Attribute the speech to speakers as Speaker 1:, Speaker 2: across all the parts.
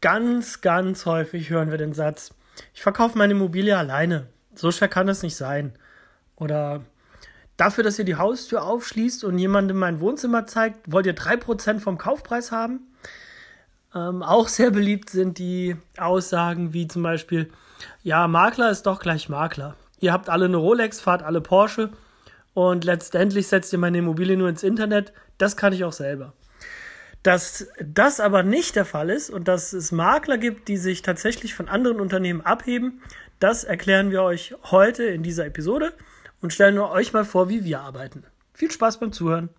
Speaker 1: Ganz, ganz häufig hören wir den Satz, ich verkaufe meine Immobilie alleine. So schwer kann es nicht sein. Oder dafür, dass ihr die Haustür aufschließt und jemandem mein Wohnzimmer zeigt, wollt ihr 3% vom Kaufpreis haben? Ähm, auch sehr beliebt sind die Aussagen wie zum Beispiel, ja, Makler ist doch gleich Makler. Ihr habt alle eine Rolex, fahrt alle Porsche und letztendlich setzt ihr meine Immobilie nur ins Internet. Das kann ich auch selber. Dass das aber nicht der Fall ist und dass es Makler gibt, die sich tatsächlich von anderen Unternehmen abheben, das erklären wir euch heute in dieser Episode und stellen euch mal vor, wie wir arbeiten. Viel Spaß beim Zuhören.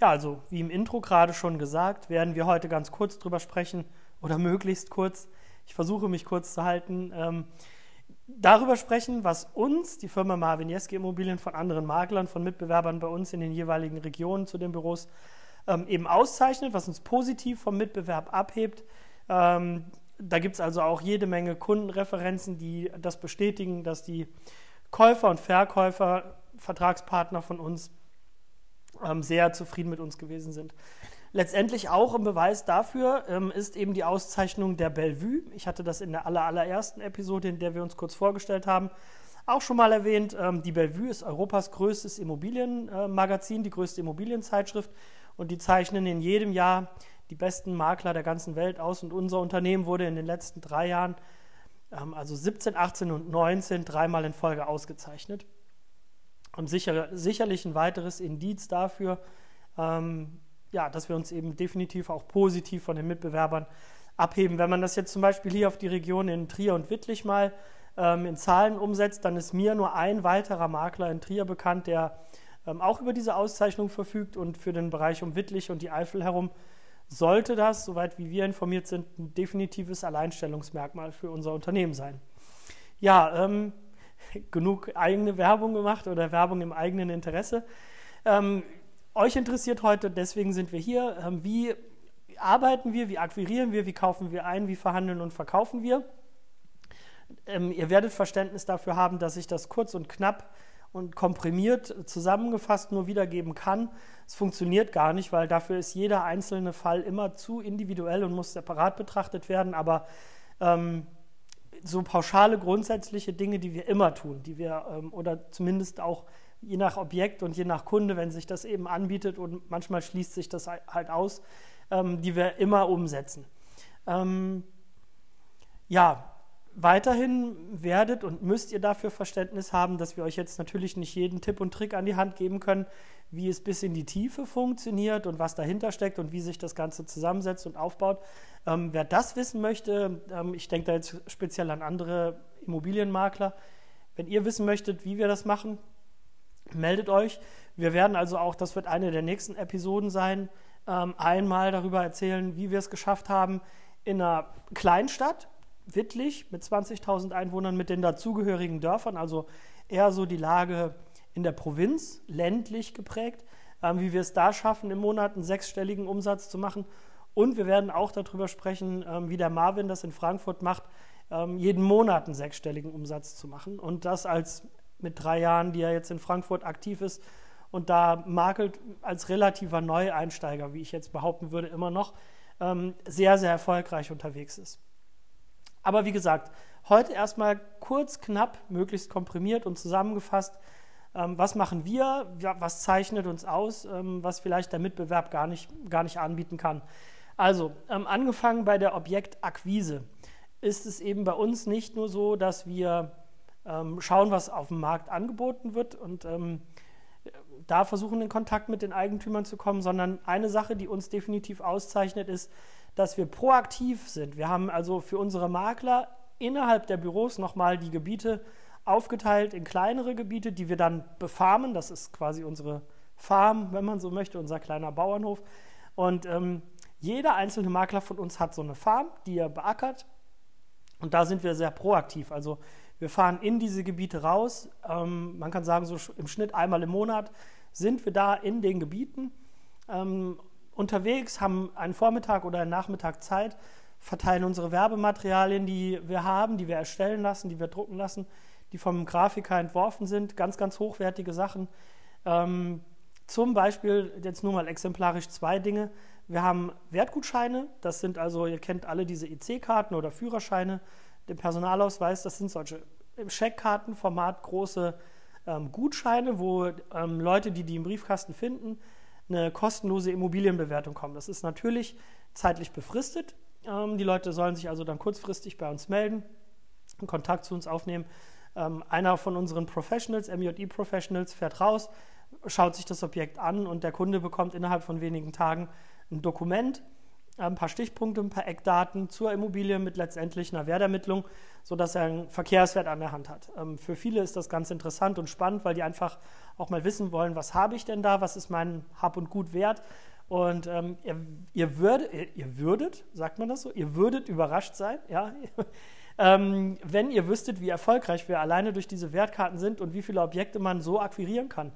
Speaker 1: Ja, also wie im Intro gerade schon gesagt, werden wir heute ganz kurz drüber sprechen oder möglichst kurz. Ich versuche mich kurz zu halten. Ähm, darüber sprechen, was uns, die Firma Marvin Jeske Immobilien, von anderen Maklern, von Mitbewerbern bei uns in den jeweiligen Regionen zu den Büros ähm, eben auszeichnet, was uns positiv vom Mitbewerb abhebt. Ähm, da gibt es also auch jede Menge Kundenreferenzen, die das bestätigen, dass die Käufer und Verkäufer, Vertragspartner von uns ähm, sehr zufrieden mit uns gewesen sind. Letztendlich auch ein Beweis dafür ähm, ist eben die Auszeichnung der Bellevue. Ich hatte das in der aller, allerersten Episode, in der wir uns kurz vorgestellt haben, auch schon mal erwähnt. Ähm, die Bellevue ist Europas größtes Immobilienmagazin, äh, die größte Immobilienzeitschrift und die zeichnen in jedem Jahr die besten Makler der ganzen Welt aus. Und unser Unternehmen wurde in den letzten drei Jahren, ähm, also 17, 18 und 19, dreimal in Folge ausgezeichnet. Und sicher, sicherlich ein weiteres Indiz dafür, ähm, ja, dass wir uns eben definitiv auch positiv von den Mitbewerbern abheben. Wenn man das jetzt zum Beispiel hier auf die Region in Trier und Wittlich mal ähm, in Zahlen umsetzt, dann ist mir nur ein weiterer Makler in Trier bekannt, der ähm, auch über diese Auszeichnung verfügt und für den Bereich um Wittlich und die Eifel herum sollte das, soweit wie wir informiert sind, ein definitives Alleinstellungsmerkmal für unser Unternehmen sein. Ja, ähm, genug eigene Werbung gemacht oder Werbung im eigenen Interesse. Ähm, euch interessiert heute, deswegen sind wir hier, ähm, wie arbeiten wir, wie akquirieren wir, wie kaufen wir ein, wie verhandeln und verkaufen wir. Ähm, ihr werdet Verständnis dafür haben, dass ich das kurz und knapp und komprimiert zusammengefasst nur wiedergeben kann. Es funktioniert gar nicht, weil dafür ist jeder einzelne Fall immer zu individuell und muss separat betrachtet werden. Aber ähm, so pauschale grundsätzliche Dinge, die wir immer tun, die wir ähm, oder zumindest auch je nach Objekt und je nach Kunde, wenn sich das eben anbietet und manchmal schließt sich das halt aus, ähm, die wir immer umsetzen. Ähm, ja, weiterhin werdet und müsst ihr dafür Verständnis haben, dass wir euch jetzt natürlich nicht jeden Tipp und Trick an die Hand geben können, wie es bis in die Tiefe funktioniert und was dahinter steckt und wie sich das Ganze zusammensetzt und aufbaut. Ähm, wer das wissen möchte, ähm, ich denke da jetzt speziell an andere Immobilienmakler, wenn ihr wissen möchtet, wie wir das machen, meldet euch. Wir werden also auch, das wird eine der nächsten Episoden sein, ähm, einmal darüber erzählen, wie wir es geschafft haben, in einer Kleinstadt, Wittlich, mit 20.000 Einwohnern, mit den dazugehörigen Dörfern, also eher so die Lage in der Provinz, ländlich geprägt, ähm, wie wir es da schaffen, im Monat einen sechsstelligen Umsatz zu machen. Und wir werden auch darüber sprechen, ähm, wie der Marvin das in Frankfurt macht, jeden Monat einen sechsstelligen Umsatz zu machen. Und das als mit drei Jahren, die er jetzt in Frankfurt aktiv ist und da makelt als relativer Neueinsteiger, wie ich jetzt behaupten würde, immer noch ähm, sehr, sehr erfolgreich unterwegs ist. Aber wie gesagt, heute erstmal kurz, knapp, möglichst komprimiert und zusammengefasst. Ähm, was machen wir? Was zeichnet uns aus? Ähm, was vielleicht der Mitbewerb gar nicht, gar nicht anbieten kann. Also, ähm, angefangen bei der Objektakquise ist es eben bei uns nicht nur so, dass wir ähm, schauen, was auf dem Markt angeboten wird und ähm, da versuchen, in Kontakt mit den Eigentümern zu kommen, sondern eine Sache, die uns definitiv auszeichnet, ist, dass wir proaktiv sind. Wir haben also für unsere Makler innerhalb der Büros nochmal die Gebiete aufgeteilt in kleinere Gebiete, die wir dann befarmen. Das ist quasi unsere Farm, wenn man so möchte, unser kleiner Bauernhof. Und ähm, jeder einzelne Makler von uns hat so eine Farm, die er beackert. Und da sind wir sehr proaktiv. Also wir fahren in diese Gebiete raus. Ähm, man kann sagen, so im Schnitt einmal im Monat sind wir da in den Gebieten ähm, unterwegs, haben einen Vormittag oder einen Nachmittag Zeit, verteilen unsere Werbematerialien, die wir haben, die wir erstellen lassen, die wir drucken lassen, die vom Grafiker entworfen sind. Ganz, ganz hochwertige Sachen. Ähm, zum Beispiel jetzt nur mal exemplarisch zwei Dinge. Wir haben Wertgutscheine, das sind also, ihr kennt alle diese EC-Karten oder Führerscheine, den Personalausweis, das sind solche Scheckkartenformat große ähm, Gutscheine, wo ähm, Leute, die die im Briefkasten finden, eine kostenlose Immobilienbewertung kommen. Das ist natürlich zeitlich befristet. Ähm, die Leute sollen sich also dann kurzfristig bei uns melden, Kontakt zu uns aufnehmen. Ähm, einer von unseren Professionals, MJI Professionals, fährt raus, schaut sich das Objekt an und der Kunde bekommt innerhalb von wenigen Tagen ein Dokument, ein paar Stichpunkte, ein paar Eckdaten zur Immobilie mit letztendlich einer Wertermittlung, sodass er einen Verkehrswert an der Hand hat. Ähm, für viele ist das ganz interessant und spannend, weil die einfach auch mal wissen wollen, was habe ich denn da, was ist mein Hab und Gut wert. Und ähm, ihr, ihr, würd, ihr, würdet, sagt man das so, ihr würdet überrascht sein, ja, ähm, wenn ihr wüsstet, wie erfolgreich wir alleine durch diese Wertkarten sind und wie viele Objekte man so akquirieren kann.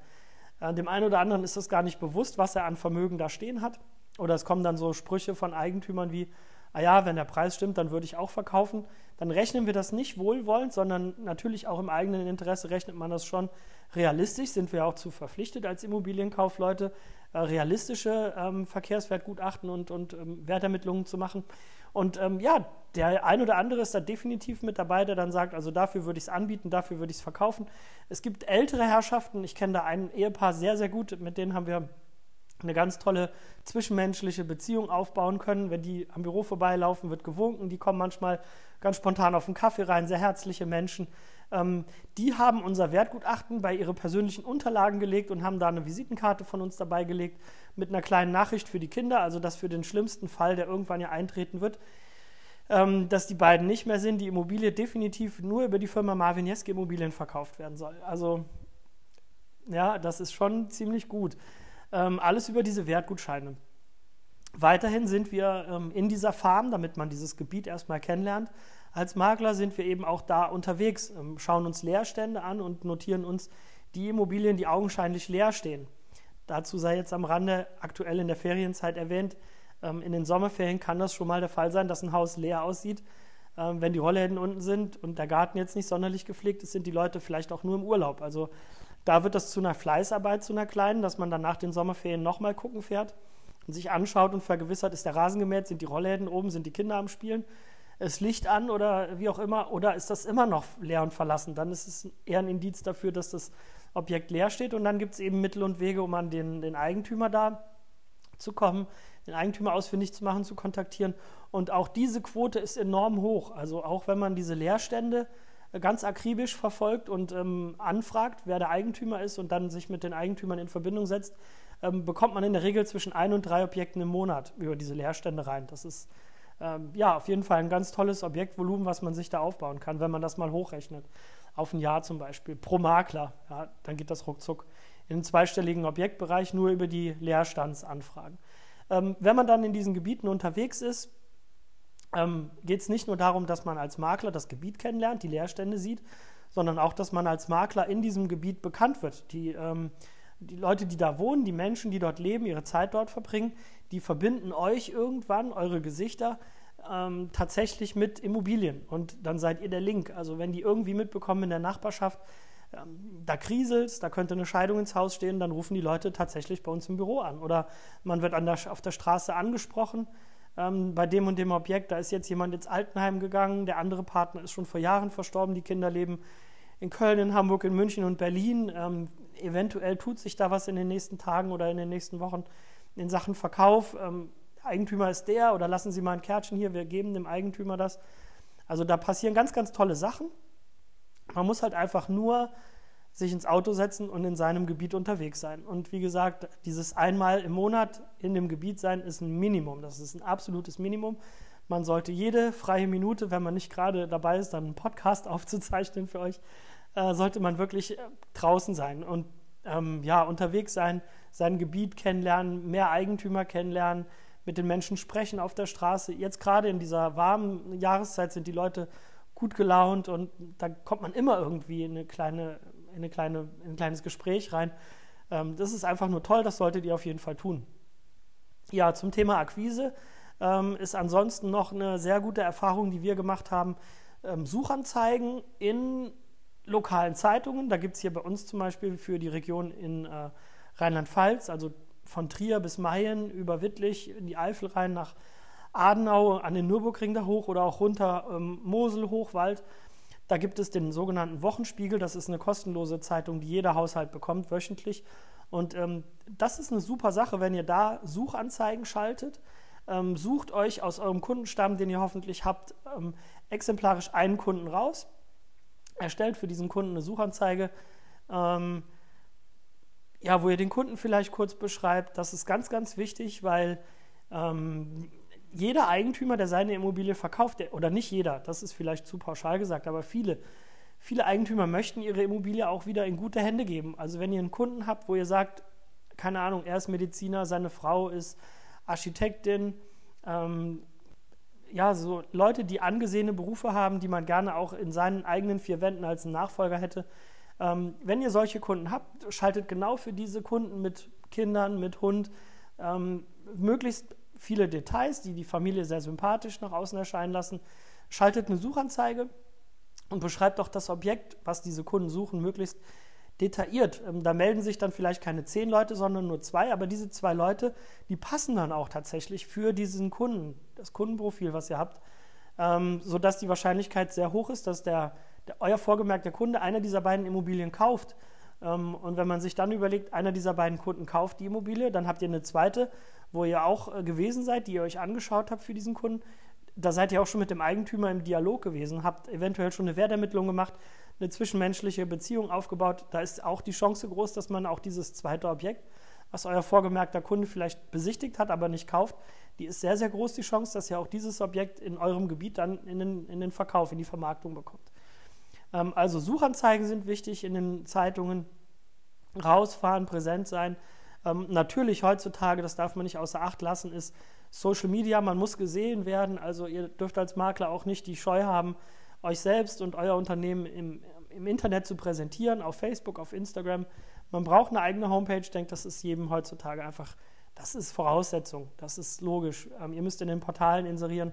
Speaker 1: Äh, dem einen oder anderen ist das gar nicht bewusst, was er an Vermögen da stehen hat. Oder es kommen dann so Sprüche von Eigentümern wie, ah ja, wenn der Preis stimmt, dann würde ich auch verkaufen. Dann rechnen wir das nicht wohlwollend, sondern natürlich auch im eigenen Interesse rechnet man das schon realistisch. Sind wir auch zu verpflichtet als Immobilienkaufleute, äh, realistische ähm, Verkehrswertgutachten und, und ähm, Wertermittlungen zu machen. Und ähm, ja, der ein oder andere ist da definitiv mit dabei, der dann sagt, also dafür würde ich es anbieten, dafür würde ich es verkaufen. Es gibt ältere Herrschaften, ich kenne da ein Ehepaar sehr, sehr gut, mit denen haben wir eine ganz tolle zwischenmenschliche Beziehung aufbauen können. Wenn die am Büro vorbeilaufen, wird gewunken. Die kommen manchmal ganz spontan auf einen Kaffee rein, sehr herzliche Menschen. Ähm, die haben unser Wertgutachten bei ihre persönlichen Unterlagen gelegt und haben da eine Visitenkarte von uns dabei gelegt mit einer kleinen Nachricht für die Kinder, also dass für den schlimmsten Fall, der irgendwann ja eintreten wird, ähm, dass die beiden nicht mehr sind, die Immobilie definitiv nur über die Firma Marvin Jeske Immobilien verkauft werden soll. Also ja, das ist schon ziemlich gut. Ähm, alles über diese Wertgutscheine. Weiterhin sind wir ähm, in dieser Farm, damit man dieses Gebiet erstmal kennenlernt. Als Makler sind wir eben auch da unterwegs, ähm, schauen uns Leerstände an und notieren uns die Immobilien, die augenscheinlich leer stehen. Dazu sei jetzt am Rande aktuell in der Ferienzeit erwähnt, ähm, in den Sommerferien kann das schon mal der Fall sein, dass ein Haus leer aussieht. Ähm, wenn die Rollläden unten sind und der Garten jetzt nicht sonderlich gepflegt ist, sind die Leute vielleicht auch nur im Urlaub. Also da wird das zu einer Fleißarbeit, zu einer kleinen, dass man dann nach den Sommerferien nochmal gucken fährt und sich anschaut und vergewissert, ist der Rasen gemäht, sind die Rollläden oben, sind die Kinder am Spielen, ist Licht an oder wie auch immer, oder ist das immer noch leer und verlassen? Dann ist es eher ein Indiz dafür, dass das Objekt leer steht und dann gibt es eben Mittel und Wege, um an den, den Eigentümer da zu kommen, den Eigentümer ausfindig zu machen, zu kontaktieren. Und auch diese Quote ist enorm hoch. Also auch wenn man diese Leerstände ganz akribisch verfolgt und ähm, anfragt, wer der Eigentümer ist und dann sich mit den Eigentümern in Verbindung setzt, ähm, bekommt man in der Regel zwischen ein und drei Objekten im Monat über diese Leerstände rein. Das ist ähm, ja auf jeden Fall ein ganz tolles Objektvolumen, was man sich da aufbauen kann, wenn man das mal hochrechnet. Auf ein Jahr zum Beispiel, pro Makler, ja, dann geht das ruckzuck in den zweistelligen Objektbereich nur über die Leerstandsanfragen. Ähm, wenn man dann in diesen Gebieten unterwegs ist, ähm, geht es nicht nur darum, dass man als Makler das Gebiet kennenlernt, die Leerstände sieht, sondern auch, dass man als Makler in diesem Gebiet bekannt wird. Die, ähm, die Leute, die da wohnen, die Menschen, die dort leben, ihre Zeit dort verbringen, die verbinden euch irgendwann, eure Gesichter, ähm, tatsächlich mit Immobilien. Und dann seid ihr der Link. Also wenn die irgendwie mitbekommen in der Nachbarschaft, ähm, da kriselt da könnte eine Scheidung ins Haus stehen, dann rufen die Leute tatsächlich bei uns im Büro an. Oder man wird der, auf der Straße angesprochen ähm, bei dem und dem Objekt, da ist jetzt jemand ins Altenheim gegangen, der andere Partner ist schon vor Jahren verstorben, die Kinder leben in Köln, in Hamburg, in München und Berlin. Ähm, eventuell tut sich da was in den nächsten Tagen oder in den nächsten Wochen in Sachen Verkauf. Ähm, Eigentümer ist der oder lassen Sie mal ein Kärtchen hier, wir geben dem Eigentümer das. Also da passieren ganz, ganz tolle Sachen. Man muss halt einfach nur sich ins Auto setzen und in seinem Gebiet unterwegs sein. Und wie gesagt, dieses einmal im Monat in dem Gebiet sein ist ein Minimum. Das ist ein absolutes Minimum. Man sollte jede freie Minute, wenn man nicht gerade dabei ist, dann einen Podcast aufzuzeichnen für euch, äh, sollte man wirklich äh, draußen sein und ähm, ja, unterwegs sein, sein Gebiet kennenlernen, mehr Eigentümer kennenlernen, mit den Menschen sprechen auf der Straße. Jetzt gerade in dieser warmen Jahreszeit sind die Leute gut gelaunt und da kommt man immer irgendwie in eine kleine in, eine kleine, in ein kleines Gespräch rein. Ähm, das ist einfach nur toll, das solltet ihr auf jeden Fall tun. Ja, zum Thema Akquise ähm, ist ansonsten noch eine sehr gute Erfahrung, die wir gemacht haben. Ähm, Suchanzeigen in lokalen Zeitungen. Da gibt es hier bei uns zum Beispiel für die Region in äh, Rheinland-Pfalz, also von Trier bis Mayen über Wittlich in die Eifel rein nach Adenau an den Nürburgring da hoch oder auch runter ähm, Mosel, Hochwald. Da gibt es den sogenannten Wochenspiegel. Das ist eine kostenlose Zeitung, die jeder Haushalt bekommt wöchentlich. Und ähm, das ist eine super Sache, wenn ihr da Suchanzeigen schaltet. Ähm, sucht euch aus eurem Kundenstamm, den ihr hoffentlich habt, ähm, exemplarisch einen Kunden raus. Erstellt für diesen Kunden eine Suchanzeige, ähm, ja, wo ihr den Kunden vielleicht kurz beschreibt. Das ist ganz, ganz wichtig, weil ähm, jeder Eigentümer, der seine Immobilie verkauft, der, oder nicht jeder, das ist vielleicht zu pauschal gesagt, aber viele, viele Eigentümer möchten ihre Immobilie auch wieder in gute Hände geben. Also wenn ihr einen Kunden habt, wo ihr sagt, keine Ahnung, er ist Mediziner, seine Frau ist Architektin, ähm, ja, so Leute, die angesehene Berufe haben, die man gerne auch in seinen eigenen vier Wänden als Nachfolger hätte. Ähm, wenn ihr solche Kunden habt, schaltet genau für diese Kunden mit Kindern, mit Hund ähm, möglichst viele Details, die die Familie sehr sympathisch nach außen erscheinen lassen. Schaltet eine Suchanzeige und beschreibt auch das Objekt, was diese Kunden suchen, möglichst detailliert. Ähm, da melden sich dann vielleicht keine zehn Leute, sondern nur zwei, aber diese zwei Leute, die passen dann auch tatsächlich für diesen Kunden, das Kundenprofil, was ihr habt, ähm, sodass die Wahrscheinlichkeit sehr hoch ist, dass der, der, euer vorgemerkter Kunde einer dieser beiden Immobilien kauft. Ähm, und wenn man sich dann überlegt, einer dieser beiden Kunden kauft die Immobilie, dann habt ihr eine zweite, wo ihr auch äh, gewesen seid, die ihr euch angeschaut habt für diesen Kunden. Da seid ihr auch schon mit dem Eigentümer im Dialog gewesen, habt eventuell schon eine Wertermittlung gemacht, eine zwischenmenschliche Beziehung aufgebaut. Da ist auch die Chance groß, dass man auch dieses zweite Objekt, was euer vorgemerkter Kunde vielleicht besichtigt hat, aber nicht kauft, die ist sehr, sehr groß, die Chance, dass ihr auch dieses Objekt in eurem Gebiet dann in den, in den Verkauf, in die Vermarktung bekommt. Ähm, also Suchanzeigen sind wichtig in den Zeitungen. Rausfahren, präsent sein. Ähm, natürlich heutzutage, das darf man nicht außer Acht lassen, ist Social Media, man muss gesehen werden. Also ihr dürft als Makler auch nicht die Scheu haben, euch selbst und euer Unternehmen im, im Internet zu präsentieren, auf Facebook, auf Instagram. Man braucht eine eigene Homepage. Ich denke, das ist jedem heutzutage einfach, das ist Voraussetzung, das ist logisch. Ähm, ihr müsst in den Portalen inserieren.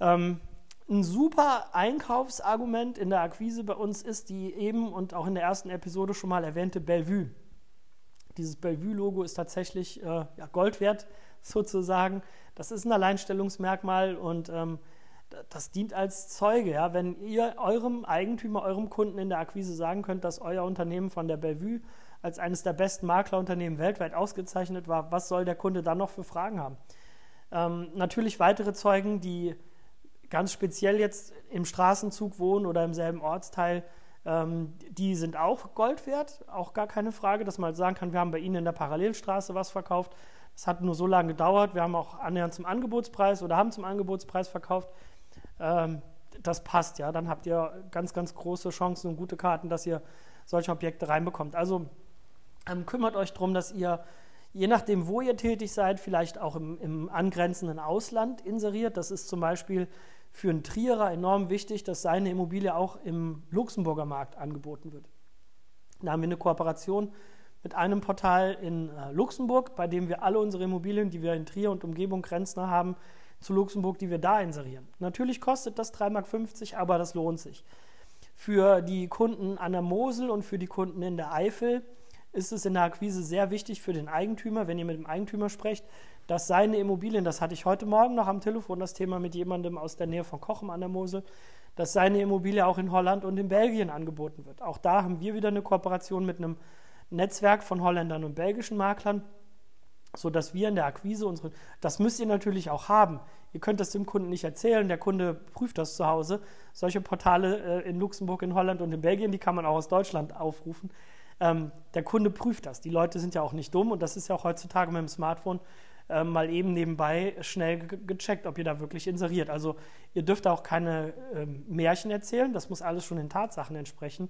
Speaker 1: Ähm, ein super Einkaufsargument in der Akquise bei uns ist die eben und auch in der ersten Episode schon mal erwähnte Bellevue. Dieses Bellevue-Logo ist tatsächlich äh, ja, Gold wert, sozusagen. Das ist ein Alleinstellungsmerkmal und ähm, das dient als Zeuge. Ja? Wenn ihr eurem Eigentümer, eurem Kunden in der Akquise sagen könnt, dass euer Unternehmen von der Bellevue als eines der besten Maklerunternehmen weltweit ausgezeichnet war, was soll der Kunde dann noch für Fragen haben? Ähm, natürlich weitere Zeugen, die ganz speziell jetzt im Straßenzug wohnen oder im selben Ortsteil, ähm, die sind auch Gold wert, auch gar keine Frage, dass man halt sagen kann, wir haben bei Ihnen in der Parallelstraße was verkauft. Das hat nur so lange gedauert. Wir haben auch annähernd zum Angebotspreis oder haben zum Angebotspreis verkauft. Ähm, das passt, ja. Dann habt ihr ganz, ganz große Chancen und gute Karten, dass ihr solche Objekte reinbekommt. Also ähm, kümmert euch darum, dass ihr, je nachdem, wo ihr tätig seid, vielleicht auch im, im angrenzenden Ausland inseriert. Das ist zum Beispiel für einen Trierer enorm wichtig, dass seine Immobilie auch im Luxemburger Markt angeboten wird. Da haben wir eine Kooperation mit einem Portal in äh, Luxemburg, bei dem wir alle unsere Immobilien, die wir in Trier und Umgebung grenzner haben, zu Luxemburg, die wir da inserieren. Natürlich kostet das 3,50 Mark, aber das lohnt sich. Für die Kunden an der Mosel und für die Kunden in der Eifel ist es in der Akquise sehr wichtig für den Eigentümer, wenn ihr mit dem Eigentümer sprecht, dass seine Immobilien, das hatte ich heute Morgen noch am Telefon, das Thema mit jemandem aus der Nähe von Kochem an der Mosel, dass seine Immobilie auch in Holland und in Belgien angeboten wird. Auch da haben wir wieder eine Kooperation mit einem Netzwerk von Holländern und belgischen Maklern, sodass wir in der Akquise unsere, das müsst ihr natürlich auch haben. Ihr könnt das dem Kunden nicht erzählen, der Kunde prüft das zu Hause. Solche Portale äh, in Luxemburg, in Holland und in Belgien, die kann man auch aus Deutschland aufrufen. Ähm, der Kunde prüft das. Die Leute sind ja auch nicht dumm und das ist ja auch heutzutage mit dem Smartphone äh, mal eben nebenbei schnell gecheckt, ob ihr da wirklich inseriert. Also ihr dürft auch keine äh, Märchen erzählen, das muss alles schon den Tatsachen entsprechen.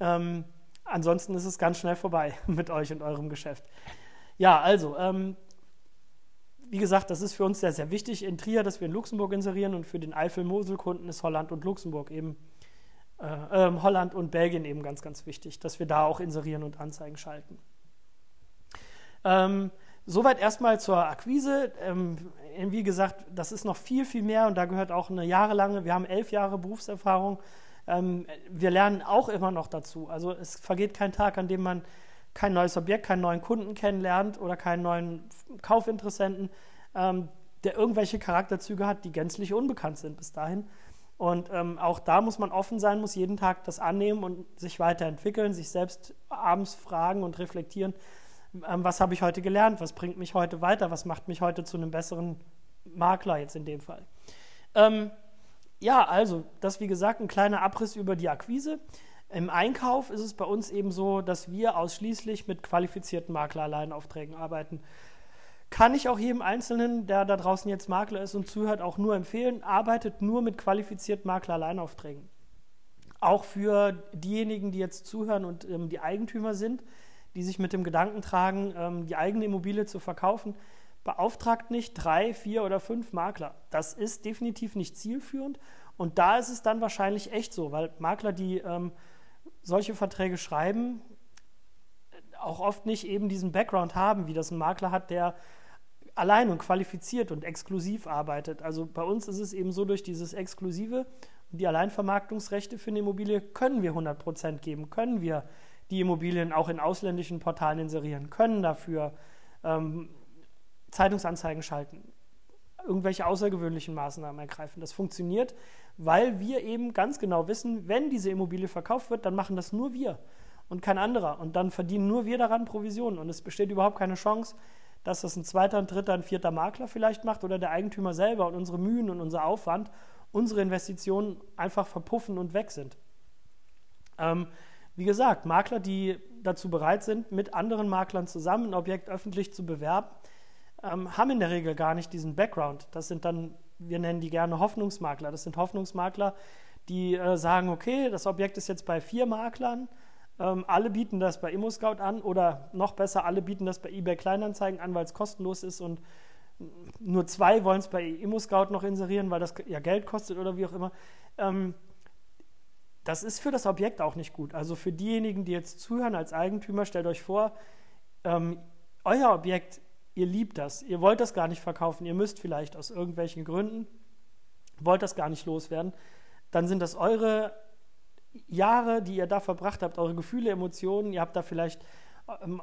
Speaker 1: Ähm, ansonsten ist es ganz schnell vorbei mit euch und eurem Geschäft. Ja, also, ähm, wie gesagt, das ist für uns sehr, sehr wichtig in Trier, dass wir in Luxemburg inserieren und für den Eifel-Mosel-Kunden ist Holland und Luxemburg eben, äh, äh, Holland und Belgien eben ganz, ganz wichtig, dass wir da auch inserieren und Anzeigen schalten. Ähm, Soweit erstmal zur Akquise. Ähm, wie gesagt, das ist noch viel, viel mehr und da gehört auch eine jahrelange, wir haben elf Jahre Berufserfahrung Ähm, wir lernen auch immer noch dazu. Also es vergeht kein Tag, an dem man kein neues Objekt, keinen neuen Kunden kennenlernt oder keinen neuen Kaufinteressenten, ähm, der irgendwelche Charakterzüge hat, die gänzlich unbekannt sind bis dahin. Und ähm, auch da muss man offen sein, muss jeden Tag das annehmen und sich weiterentwickeln, sich selbst abends fragen und reflektieren, was habe ich heute gelernt, was bringt mich heute weiter, was macht mich heute zu einem besseren Makler jetzt in dem Fall. Ähm, ja, also das wie gesagt ein kleiner Abriss über die Akquise. Im Einkauf ist es bei uns eben so, dass wir ausschließlich mit qualifizierten Makler-Alleinaufträgen arbeiten. Kann ich auch jedem Einzelnen, der da draußen jetzt Makler ist und zuhört, auch nur empfehlen, arbeitet nur mit qualifizierten Makler-Alleinaufträgen. Auch für diejenigen, die jetzt zuhören und ähm, die Eigentümer sind, die sich mit dem Gedanken tragen, ähm, die eigene Immobilie zu verkaufen, beauftragt nicht drei, vier oder fünf Makler. Das ist definitiv nicht zielführend. Und da ist es dann wahrscheinlich echt so, weil Makler, die ähm, solche Verträge schreiben, auch oft nicht eben diesen Background haben, wie das ein Makler hat, der allein und qualifiziert und exklusiv arbeitet. Also bei uns ist es eben so, durch dieses Exklusive und die Alleinvermarktungsrechte für eine Immobilie können wir 100 Prozent geben, können wir die Immobilien auch in ausländischen Portalen inserieren, können dafür ähm, Zeitungsanzeigen schalten, irgendwelche außergewöhnlichen Maßnahmen ergreifen. Das funktioniert, weil wir eben ganz genau wissen, wenn diese Immobilie verkauft wird, dann machen das nur wir und kein anderer. Und dann verdienen nur wir daran Provisionen. Und es besteht überhaupt keine Chance, dass das ein zweiter, ein dritter, ein vierter Makler vielleicht macht oder der Eigentümer selber und unsere Mühen und unser Aufwand, unsere Investitionen einfach verpuffen und weg sind. Ähm, wie gesagt, Makler, die dazu bereit sind, mit anderen Maklern zusammen ein Objekt öffentlich zu bewerben, ähm, haben in der Regel gar nicht diesen Background. Das sind dann, wir nennen die gerne Hoffnungsmakler. Das sind Hoffnungsmakler, die äh, sagen, okay, das Objekt ist jetzt bei vier Maklern, ähm, alle bieten das bei ImmoScout an oder noch besser, alle bieten das bei eBay Kleinanzeigen an, weil es kostenlos ist und nur zwei wollen es bei ImmoScout noch inserieren, weil das ja Geld kostet oder wie auch immer. Ähm, das ist für das Objekt auch nicht gut. Also für diejenigen, die jetzt zuhören als Eigentümer, stellt euch vor, ähm, euer Objekt, ihr liebt das, ihr wollt das gar nicht verkaufen, ihr müsst vielleicht aus irgendwelchen Gründen, wollt das gar nicht loswerden, dann sind das eure Jahre, die ihr da verbracht habt, eure Gefühle, Emotionen, ihr habt da vielleicht ähm,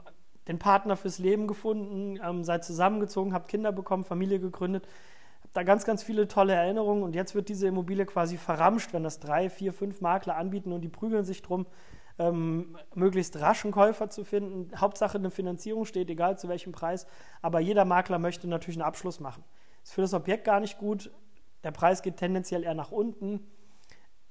Speaker 1: den Partner fürs Leben gefunden, ähm, seid zusammengezogen, habt Kinder bekommen, Familie gegründet da ganz, ganz viele tolle Erinnerungen und jetzt wird diese Immobilie quasi verramscht, wenn das drei, vier, fünf Makler anbieten und die prügeln sich drum, ähm, möglichst raschen Käufer zu finden. Hauptsache eine Finanzierung steht, egal zu welchem Preis, aber jeder Makler möchte natürlich einen Abschluss machen. Ist für das Objekt gar nicht gut, der Preis geht tendenziell eher nach unten.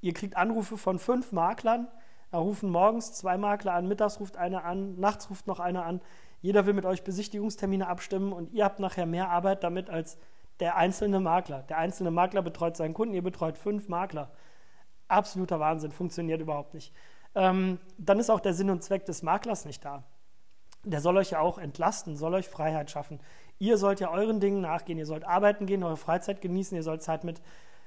Speaker 1: Ihr kriegt Anrufe von fünf Maklern, da rufen morgens zwei Makler an, mittags ruft einer an, nachts ruft noch einer an. Jeder will mit euch Besichtigungstermine abstimmen und ihr habt nachher mehr Arbeit damit als der einzelne Makler. Der einzelne Makler betreut seinen Kunden, ihr betreut fünf Makler. Absoluter Wahnsinn, funktioniert überhaupt nicht. Ähm, dann ist auch der Sinn und Zweck des Maklers nicht da. Der soll euch ja auch entlasten, soll euch Freiheit schaffen. Ihr sollt ja euren Dingen nachgehen, ihr sollt arbeiten gehen, eure Freizeit genießen, ihr sollt Zeit mit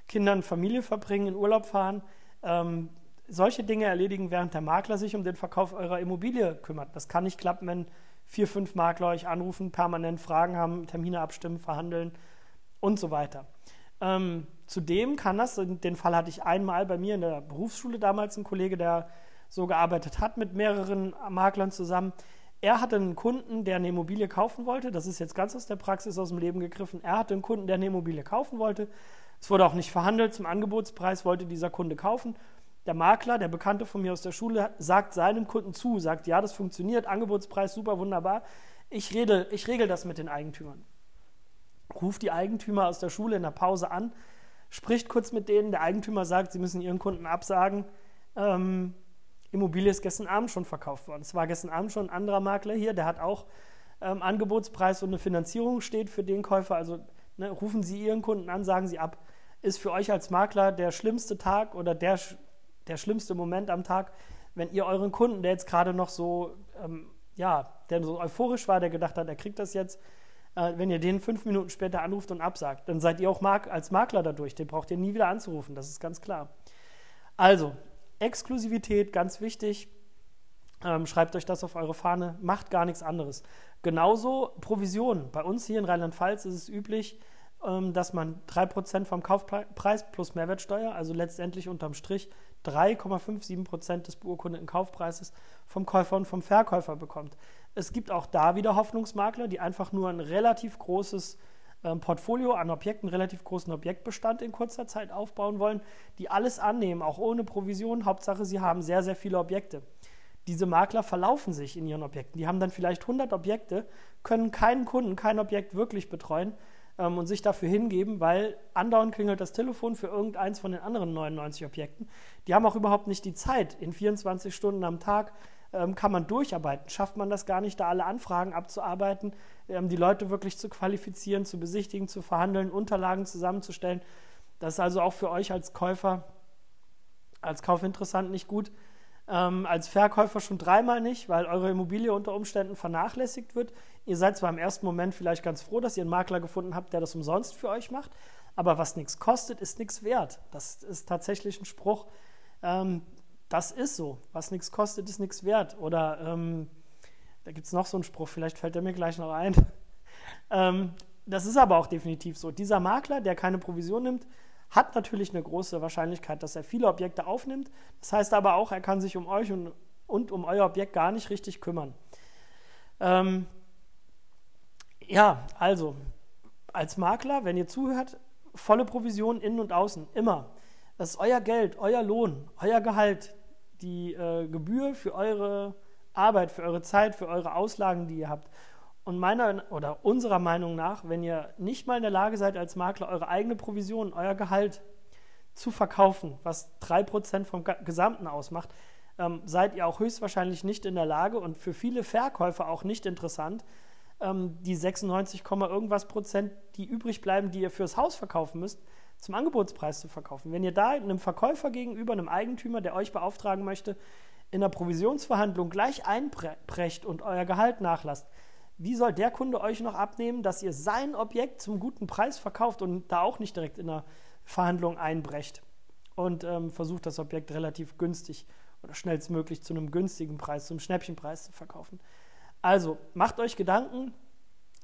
Speaker 1: Kindern, Familie verbringen, in Urlaub fahren. Ähm, solche Dinge erledigen, während der Makler sich um den Verkauf eurer Immobilie kümmert. Das kann nicht klappen, wenn vier, fünf Makler euch anrufen, permanent Fragen haben, Termine abstimmen, verhandeln und so weiter. Ähm, zudem kann das, den Fall hatte ich einmal bei mir in der Berufsschule damals, ein Kollege, der so gearbeitet hat mit mehreren Maklern zusammen. Er hatte einen Kunden, der eine Immobilie kaufen wollte. Das ist jetzt ganz aus der Praxis aus dem Leben gegriffen. Er hatte einen Kunden, der eine Immobilie kaufen wollte. Es wurde auch nicht verhandelt. Zum Angebotspreis wollte dieser Kunde kaufen. Der Makler, der Bekannte von mir aus der Schule, sagt seinem Kunden zu, sagt, ja, das funktioniert, Angebotspreis super, wunderbar. Ich, rede, ich regel das mit den Eigentümern ruft die Eigentümer aus der Schule in der Pause an, spricht kurz mit denen. Der Eigentümer sagt, sie müssen ihren Kunden absagen. Ähm, Immobilie ist gestern Abend schon verkauft worden. Es war gestern Abend schon ein anderer Makler hier, der hat auch ähm, Angebotspreis und eine Finanzierung steht für den Käufer. Also ne, rufen Sie Ihren Kunden an, sagen Sie ab. Ist für euch als Makler der schlimmste Tag oder der, der schlimmste Moment am Tag, wenn ihr euren Kunden, der jetzt gerade noch so, ähm, ja, der so euphorisch war, der gedacht hat, er kriegt das jetzt, wenn ihr den fünf Minuten später anruft und absagt, dann seid ihr auch als Makler dadurch. Den braucht ihr nie wieder anzurufen, das ist ganz klar. Also, Exklusivität, ganz wichtig. Ähm, schreibt euch das auf eure Fahne, macht gar nichts anderes. Genauso Provisionen. Bei uns hier in Rheinland-Pfalz ist es üblich, ähm, dass man 3% vom Kaufpreis plus Mehrwertsteuer, also letztendlich unterm Strich 3,57 Prozent des beurkundeten Kaufpreises vom Käufer und vom Verkäufer bekommt. Es gibt auch da wieder Hoffnungsmakler, die einfach nur ein relativ großes ähm, Portfolio an Objekten, relativ großen Objektbestand in kurzer Zeit aufbauen wollen, die alles annehmen, auch ohne Provision. Hauptsache, sie haben sehr, sehr viele Objekte. Diese Makler verlaufen sich in ihren Objekten. Die haben dann vielleicht 100 Objekte, können keinen Kunden, kein Objekt wirklich betreuen ähm, und sich dafür hingeben, weil andauernd klingelt das Telefon für irgendeins von den anderen 99 Objekten. Die haben auch überhaupt nicht die Zeit, in 24 Stunden am Tag kann man durcharbeiten. Schafft man das gar nicht, da alle Anfragen abzuarbeiten, ähm, die Leute wirklich zu qualifizieren, zu besichtigen, zu verhandeln, Unterlagen zusammenzustellen. Das ist also auch für euch als Käufer, als Kaufinteressant nicht gut. Ähm, als Verkäufer schon dreimal nicht, weil eure Immobilie unter Umständen vernachlässigt wird. Ihr seid zwar im ersten Moment vielleicht ganz froh, dass ihr einen Makler gefunden habt, der das umsonst für euch macht, aber was nichts kostet, ist nichts wert. Das ist tatsächlich ein Spruch, ähm, das ist so. Was nichts kostet, ist nichts wert. Oder ähm, da gibt es noch so einen Spruch, vielleicht fällt er mir gleich noch ein. ähm, das ist aber auch definitiv so. Dieser Makler, der keine Provision nimmt, hat natürlich eine große Wahrscheinlichkeit, dass er viele Objekte aufnimmt. Das heißt aber auch, er kann sich um euch und, und um euer Objekt gar nicht richtig kümmern. Ähm, ja, also als Makler, wenn ihr zuhört, volle Provision innen und außen, immer. Das ist euer Geld, euer Lohn, euer Gehalt, die äh, Gebühr für eure Arbeit, für eure Zeit, für eure Auslagen, die ihr habt. Und meiner oder unserer Meinung nach, wenn ihr nicht mal in der Lage seid, als Makler eure eigene Provision, euer Gehalt zu verkaufen, was 3% vom Gesamten ausmacht, ähm, seid ihr auch höchstwahrscheinlich nicht in der Lage und für viele Verkäufer auch nicht interessant, ähm, die 96, irgendwas Prozent, die übrig bleiben, die ihr fürs Haus verkaufen müsst, zum Angebotspreis zu verkaufen. Wenn ihr da einem Verkäufer gegenüber, einem Eigentümer, der euch beauftragen möchte, in der Provisionsverhandlung gleich einbrecht und euer Gehalt nachlasst, wie soll der Kunde euch noch abnehmen, dass ihr sein Objekt zum guten Preis verkauft und da auch nicht direkt in der Verhandlung einbrecht und ähm, versucht, das Objekt relativ günstig oder schnellstmöglich zu einem günstigen Preis, zum Schnäppchenpreis zu verkaufen? Also macht euch Gedanken,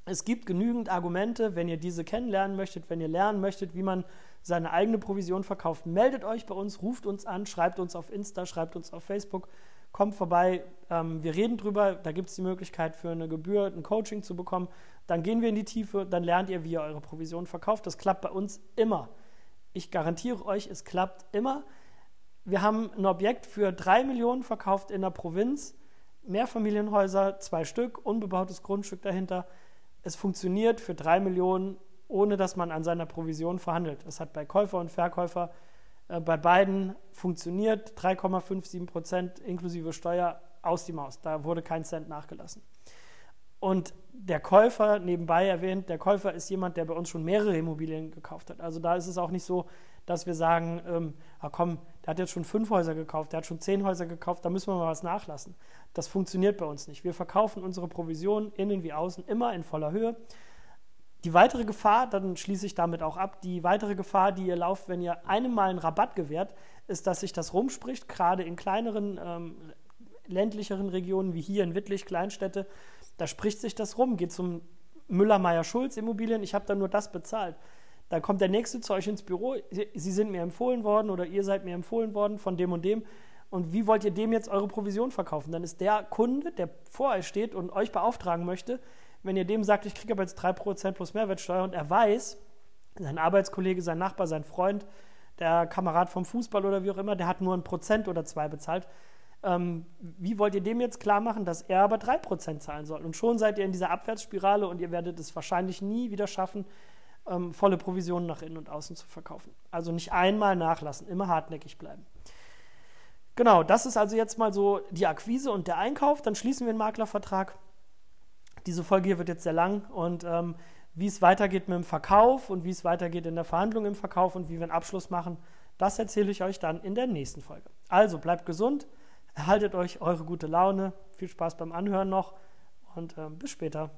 Speaker 1: es gibt genügend Argumente, wenn ihr diese kennenlernen möchtet, wenn ihr lernen möchtet, wie man seine eigene Provision verkauft. Meldet euch bei uns, ruft uns an, schreibt uns auf Insta, schreibt uns auf Facebook, kommt vorbei. Ähm, wir reden drüber. Da gibt es die Möglichkeit für eine Gebühr ein Coaching zu bekommen. Dann gehen wir in die Tiefe, dann lernt ihr, wie ihr eure Provision verkauft. Das klappt bei uns immer. Ich garantiere euch, es klappt immer. Wir haben ein Objekt für drei Millionen verkauft in der Provinz. Mehrfamilienhäuser, zwei Stück, unbebautes Grundstück dahinter es funktioniert für drei Millionen, ohne dass man an seiner Provision verhandelt. Es hat bei Käufer und Verkäufer äh, bei beiden funktioniert. 3,57 Prozent inklusive Steuer aus die Maus. Da wurde kein Cent nachgelassen. Und der Käufer, nebenbei erwähnt, der Käufer ist jemand, der bei uns schon mehrere Immobilien gekauft hat. Also da ist es auch nicht so, dass wir sagen, ähm, ah komm, der hat jetzt schon fünf Häuser gekauft, der hat schon zehn Häuser gekauft, da müssen wir mal was nachlassen. Das funktioniert bei uns nicht. Wir verkaufen unsere Provision innen wie außen immer in voller Höhe. Die weitere Gefahr, dann schließe ich damit auch ab, die weitere Gefahr, die ihr lauft, wenn ihr einem Mal einen Rabatt gewährt, ist, dass sich das rumspricht, gerade in kleineren, ähm, ländlicheren Regionen wie hier in Wittlich, Kleinstädte, da spricht sich das rum, geht zum Müller-Meyer-Schulz Immobilien, ich habe da nur das bezahlt. Dann kommt der Nächste zu euch ins Büro, Sie sind mir empfohlen worden oder ihr seid mir empfohlen worden von dem und dem. Und wie wollt ihr dem jetzt eure Provision verkaufen? Dann ist der Kunde, der vor euch steht und euch beauftragen möchte, wenn ihr dem sagt, ich kriege aber jetzt 3% plus Mehrwertsteuer und er weiß, sein Arbeitskollege, sein Nachbar, sein Freund, der Kamerad vom Fußball oder wie auch immer, der hat nur ein Prozent oder zwei bezahlt. Ähm, wie wollt ihr dem jetzt klar machen, dass er aber 3% zahlen soll? Und schon seid ihr in dieser Abwärtsspirale und ihr werdet es wahrscheinlich nie wieder schaffen, ähm, volle Provisionen nach innen und außen zu verkaufen. Also nicht einmal nachlassen, immer hartnäckig bleiben. Genau, das ist also jetzt mal so die Akquise und der Einkauf. Dann schließen wir den Maklervertrag. Diese Folge hier wird jetzt sehr lang und ähm, wie es weitergeht mit dem Verkauf und wie es weitergeht in der Verhandlung im Verkauf und wie wir einen Abschluss machen, das erzähle ich euch dann in der nächsten Folge. Also bleibt gesund, erhaltet euch eure gute Laune, viel Spaß beim Anhören noch und ähm, bis später.